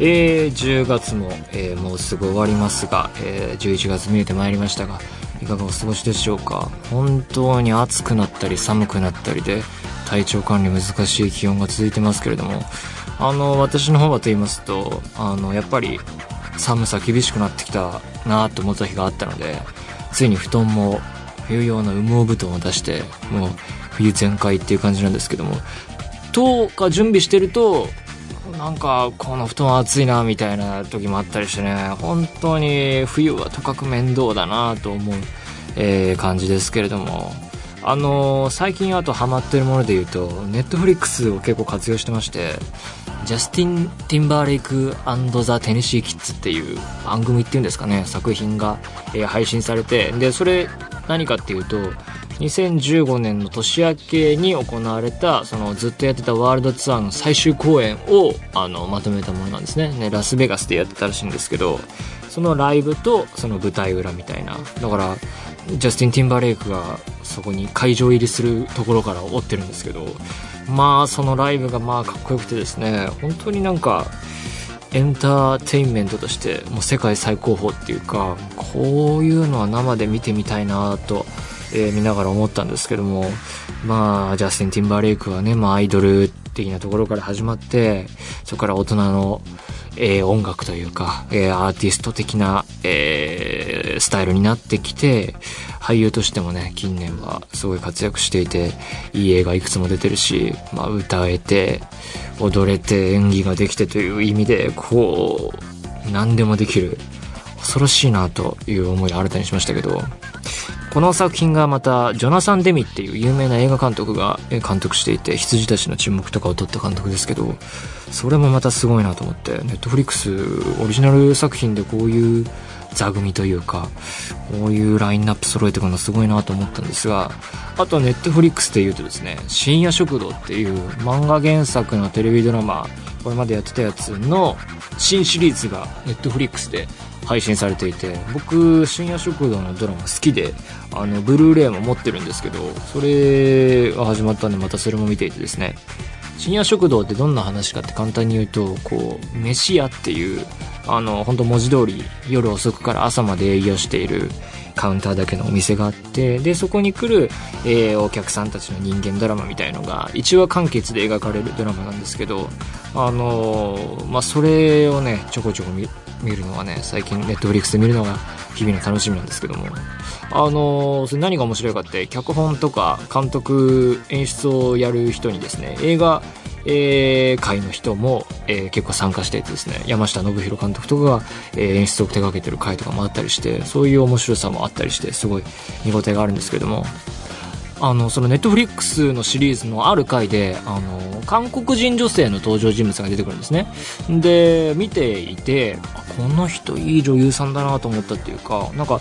えー、10月も、えーもうすぐ終わりますが、えー11月見えてまいりましたがいかがお過ごしでしょうか？本当に暑くなったり寒くなったりで体調管理難しい気温が続いてますけれども。あの私の方はと言いますとあのやっぱり寒さ厳しくなってきたなと思った日があったのでついに布団も冬用の羽毛布団を出してもう冬全開っていう感じなんですけども。とか準備してるとなんかこの布団暑いなみたいな時もあったりしてね。本当に冬はとかく面倒だなと思う、えー感じですけれども。あのー最近あとハマってるもので言うとネットフリックスを結構活用してましてジャスティン・ティンバーレイクザ・テネシー・キッズっていう番組っていうんですかね。作品が、えー配信されて。でそれ何かっていうと2015年の年明けに行われたそのずっとやってたワールドツアーの最終公演をあのまとめたものなんですね。ねラスベガスでやってたらしいんですけどそのライブとその舞台裏みたいな。だからジャスティン・ティンバレイクがそこに会場入りするところから追ってるんですけどまあそのライブがまあかっこよくてですね本当になんかエンターテインメントとしてもう世界最高峰っていうかこういうのは生で見てみたいなと、えー見ながら思ったんですけどもまあジャスティン・ティンバーレイクはね、まあ、アイドル的なところから始まってそこから大人の、えー音楽というか、えーアーティスト的な、えースタイルになってきて俳優としてもね近年はすごい活躍していていい映画いくつも出てるし、まあ、歌えて踊れて演技ができてという意味でこう何でもできる恐ろしいなという思いを新たにしましたけどこの作品がまたジョナサン・デミっていう有名な映画監督が監督していて羊たちの沈黙とかを撮った監督ですけどそれもまたすごいなと思ってネットフリックスオリジナル作品でこういう座組というかこういうラインナップ揃えてくるのすごいなと思ったんですがあとネットフリックスで言うとですね深夜食堂っていう漫画原作のテレビドラマこれまでやってたやつの新シリーズがネットフリックスで配信されていて僕深夜食堂のドラマ好きであのブルーレイも持ってるんですけどそれが始まったんでまたそれも見ていてですね。深夜食堂ってどんな話かって簡単に言うとこう飯屋っていうあの本当文字通り夜遅くから朝まで営業しているカウンターだけのお店があってでそこに来る、えーお客さんたちの人間ドラマみたいのが1話完結で描かれるドラマなんですけどあのーまあそれをねちょこちょこ見見るのがね最近ネットフリックスで見るのが日々の楽しみなんですけども。あのーそれ何が面白いかって脚本とか監督演出をやる人にですね映画えー界の人も、えー結構参加しててですね山下信弘監督とかが、えー演出を手掛けてる回とかもあったりしてそういう面白さもあったりしてすごい見応えがあるんですけども。あのそのネットフリックスのシリーズのある回であの韓国人女性の登場人物が出てくるんですね。で見ていてこの人いい女優さんだなと思ったっていうかなんか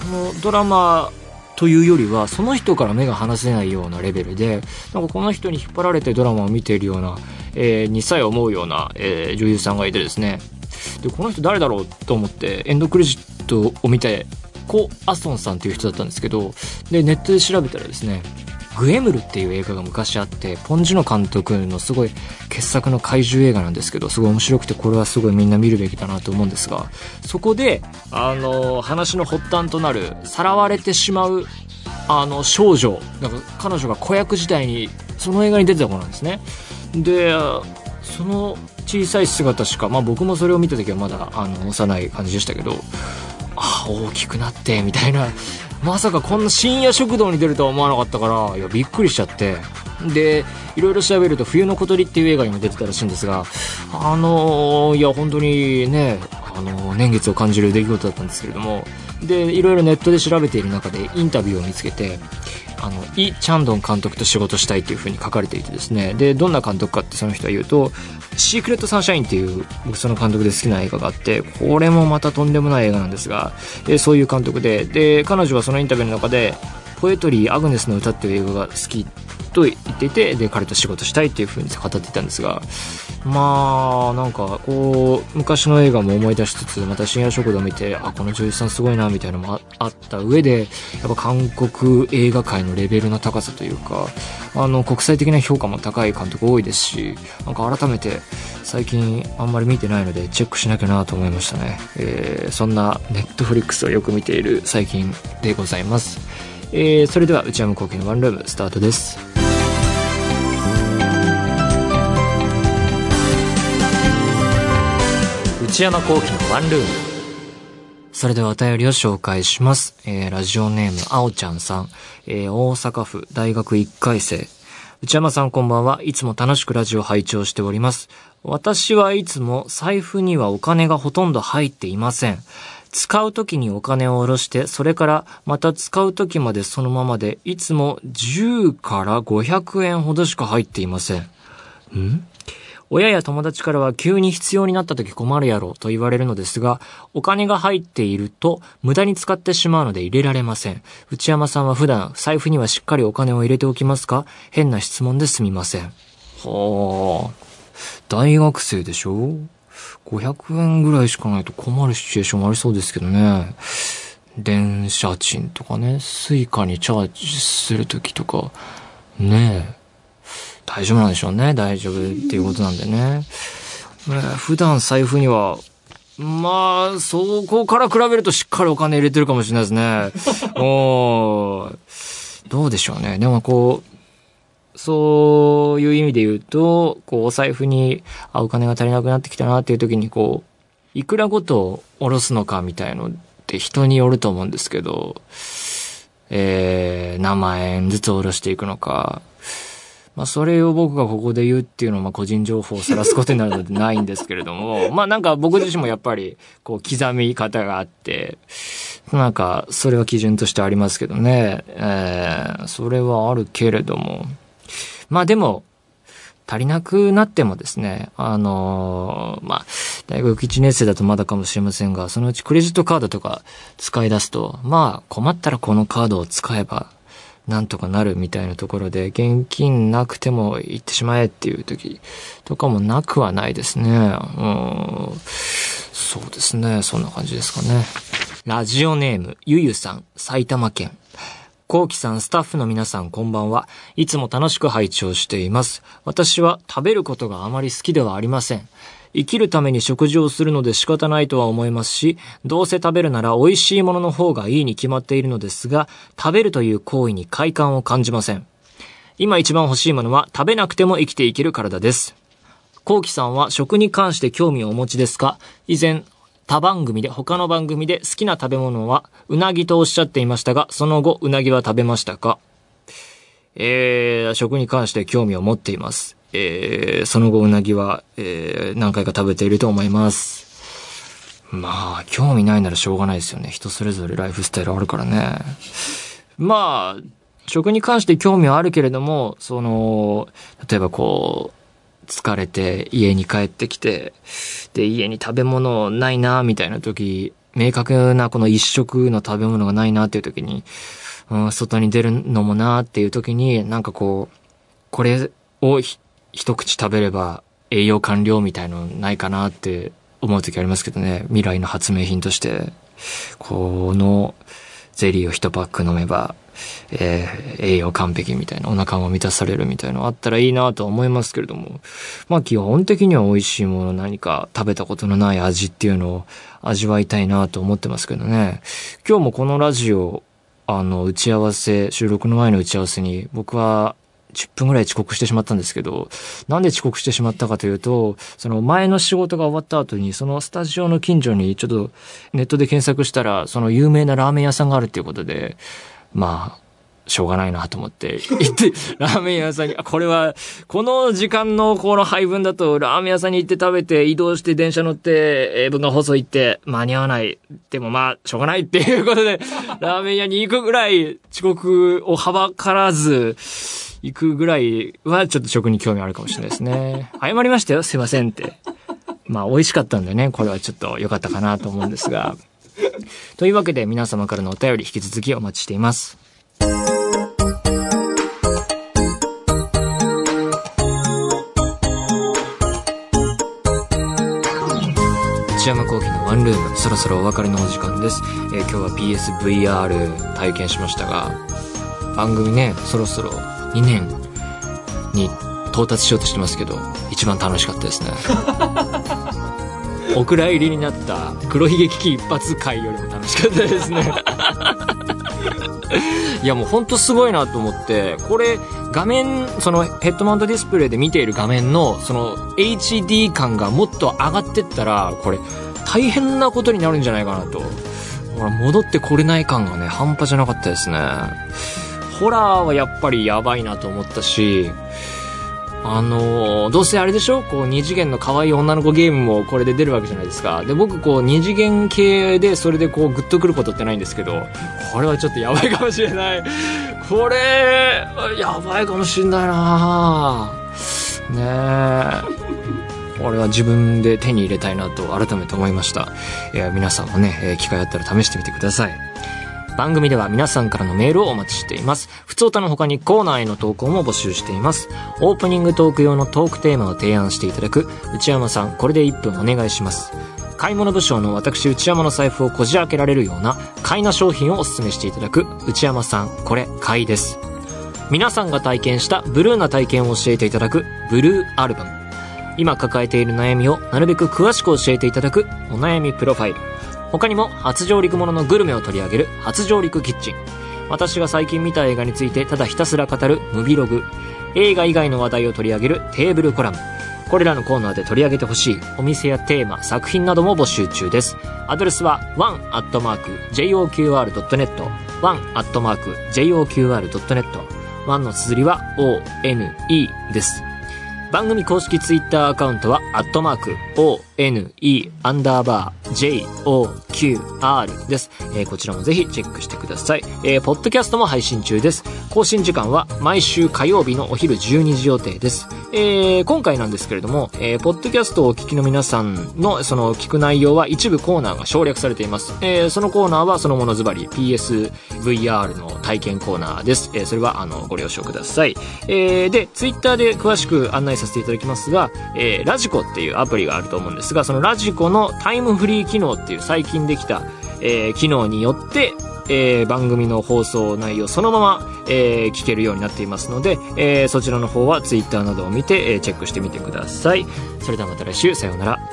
そのドラマというよりはその人から目が離せないようなレベルでなんかこの人に引っ張られてドラマを見ているような、えーにさえ思うような、えー女優さんがいてですね。でこの人誰だろうと思ってエンドクレジットを見てコ・アソンさんっていう人だったんですけどでネットで調べたらですねグエムルっていう映画が昔あってポン・ジュノ監督のすごい傑作の怪獣映画なんですけどすごい面白くてこれはすごいみんな見るべきだなと思うんですがそこであの話の発端となるさらわれてしまうあの少女なんか彼女が子役時代にその映画に出てた子なんですね。でその小さい姿しか、まあ、僕もそれを見た時はまだあの幼い感じでしたけどあ大きくなってみたいな。まさかこんな深夜食堂に出るとは思わなかったからいやびっくりしちゃって。でいろいろ調べると「冬の小鳥」っていう映画にも出てたらしいんですがあのいや本当にねあの年月を感じる出来事だったんですけれども。でいろいろネットで調べている中でインタビューを見つけてあの、イ・チャンドン監督と仕事したいっていう風に書かれていてですね。で、どんな監督かってその人は言うと、シークレット・サンシャインっていう僕その監督で好きな映画があって、これもまたとんでもない映画なんですが、えそういう監督で、で、彼女はそのインタビューの中で、ポエトリー・アグネスの歌っていう映画が好きと言っていてで彼と仕事したいっていう風に語っていたんですがまあなんかこう昔の映画も思い出しつつまた深夜食堂を見てあこの女優さんすごいなみたいなのもあった上でやっぱ韓国映画界のレベルの高さというかあの国際的な評価も高い監督多いですしなんか改めて最近あんまり見てないのでチェックしなきゃなと思いましたね、えー、そんなネットフリックスをよく見ている最近でございます、えー、それでは内山聖輝のワンルームスタートです内山幸喜のワンルーム。それではお便りを紹介します。えー、ラジオネーム、あおちゃんさん。えー、大阪府大学1回生。内山さんこんばんは。いつも楽しくラジオ拝聴しております。私はいつも財布にはお金がほとんど入っていません。使う時にお金を下ろして、それからまた使う時までそのままで、いつも10から500円ほどしか入っていません。ん？親や友達からは急に必要になった時困るやろと言われるのですが、お金が入っていると無駄に使ってしまうので入れられません。内山さんは普段財布にはしっかりお金を入れておきますか？変な質問ですみません。はあ、大学生でしょ？?500 円ぐらいしかないと困るシチュエーションもありそうですけどね。電車賃とかね、 Suica にチャージするときとか、ねえ。大丈夫なんでしょうね。大丈夫っていうことなんでね。普段財布には、まあ、そこから比べるとしっかりお金入れてるかもしれないですね。おどうでしょうね。でもこう、そういう意味で言うと、こう、お財布に、あ、お金が足りなくなってきたなっていう時に、こう、いくらごと下ろすのかみたいのって人によると思うんですけど、えー、何万円ずつ下ろしていくのか、まあ、それを僕がここで言うっていうのは、まあ、個人情報を晒すことになるのでないんですけれども、まあ、なんか僕自身もやっぱり、こう、刻み方があって、なんか、それは基準としてありますけどね、えー、それはあるけれども、まあでも、足りなくなってもですね、あのー、まあ、大学1年生だとまだかもしれませんが、そのうちクレジットカードとか使い出すと、まあ、困ったらこのカードを使えば、なんとかなるみたいなところで、現金なくても行ってしまえっていう時とかもなくはないですね。うん。そうですね。そんな感じですかね。ラジオネーム、ゆゆさん、埼玉県。コウキさん、スタッフの皆さん、こんばんは。いつも楽しく拝聴しています。私は食べることがあまり好きではありません。生きるために食事をするので仕方ないとは思いますし、どうせ食べるなら美味しいものの方がいいに決まっているのですが、食べるという行為に快感を感じません。今一番欲しいものは食べなくても生きていける体です。コウキさんは食に関して興味をお持ちですか？以前、他番組で、他の番組で好きな食べ物はうなぎとおっしゃっていましたが、その後うなぎは食べましたか？えー、食に関して興味を持っています。えー、その後うなぎは、えー、何回か食べていると思います。まあ、興味ないならしょうがないですよね。人それぞれライフスタイルあるからね。まあ、食に関して興味はあるけれども、その、例えばこう、疲れて家に帰ってきて、で、家に食べ物ないな、みたいな時、明確なこの一食の食べ物がないなっていう時に、うん、外に出るのもなっていう時に、なんかこう、これを一口食べれば栄養完了みたいのないかなって思う時ありますけどね。未来の発明品として、このゼリーを一パック飲めば、えー、栄養完璧みたいな、お腹も満たされるみたいなのあったらいいなと思いますけれども、まあ基本的には美味しいもの何か食べたことのない味っていうのを味わいたいなと思ってますけどね。今日もこのラジオ、あの、打ち合わせ、収録の前の打ち合わせに僕は10分ぐらい遅刻してしまったんですけど、なんで遅刻してしまったかというと、その前の仕事が終わった後に、そのスタジオの近所にちょっとネットで検索したら、その有名なラーメン屋さんがあるっていうことで、まあ、しょうがないなと思って、行って、ラーメン屋さんに、これは、この時間のこの配分だと、ラーメン屋さんに行って食べて、移動して電車乗って、英文が放送行って、間に合わない。でもまあ、しょうがないっていうことで、ラーメン屋に行くぐらい遅刻をはばからず、行くぐらいはちょっと食に興味あるかもしれないですね。謝りましたよ、すいませんって。まあ、美味しかったんでね、これはちょっと良かったかなと思うんですが。というわけで皆様からのお便り引き続きお待ちしています。内山幸喜のワンルーム、そろそろお別れのお時間です。えー今日は PSVR 体験しましたが、番組ね、そろそろ2年に到達しようとしてますけど、一番楽しかったですね。お蔵入りになった黒ひげ危機一発回よりも楽しかったですね。いやもうほんとすごいなと思って、これ画面、そのヘッドマウントディスプレイで見ている画面のその HD 感がもっと上がってったら、これ大変なことになるんじゃないかなと。ほら戻ってこれない感がね、半端じゃなかったですね。ホラーはやっぱりやばいなと思ったし、あのどうせあれでしょ？こう、二次元の可愛い女の子ゲームもこれで出るわけじゃないですか。で、僕、こう、二次元系でそれでこう、グッとくることってないんですけど、これはちょっとやばいかもしれない。これ、やばいかもしれないなねえ。これは自分で手に入れたいなと改めて思いました。いや、皆さんもね、え機会あったら試してみてください。番組では皆さんからのメールをお待ちしています。普通歌の他にコーナーへの投稿も募集しています。オープニングトーク用のトークテーマを提案していただく内山さん、これで1分お願いします。買い物部署の私内山の財布をこじ開けられるような買いな商品をお勧めしていただく内山さん、これ買いです。皆さんが体験したブルーな体験を教えていただくブルーアルバム。今抱えている悩みをなるべく詳しく教えていただくお悩みプロファイル。他にも初上陸もののグルメを取り上げる初上陸キッチン。私が最近見た映画についてただひたすら語るムビログ。映画以外の話題を取り上げるテーブルコラム。これらのコーナーで取り上げてほしいお店やテーマ、作品なども募集中です。アドレスは one.joqr.net one.joqr.net one の綴りは one です。番組公式ツイッターアカウントは、アットマーク、ONE、アンダーバー、j, o, QR です。えーこちらもぜひチェックしてください。えーポッドキャストも配信中です。更新時間は毎週火曜日のお昼12時予定です。えー今回なんですけれども、えーポッドキャストをお聞きの皆さんの、その、聞く内容は一部コーナーが省略されています。えーそのコーナーはそのものズバリ PSVR の体験コーナーです。えーそれは、あの、ご了承ください。えーで、ツイッターで詳しく案内させていただきますが、えーラジコっていうアプリがあると思うんですが、そのラジコのタイムフリー機能っていう最近できた、えー機能によって、えー番組の放送内容そのまま、えー聞けるようになっていますので、えーそちらの方は Twitter などを見て、えーチェックしてみてください。それではまた来週、さようなら。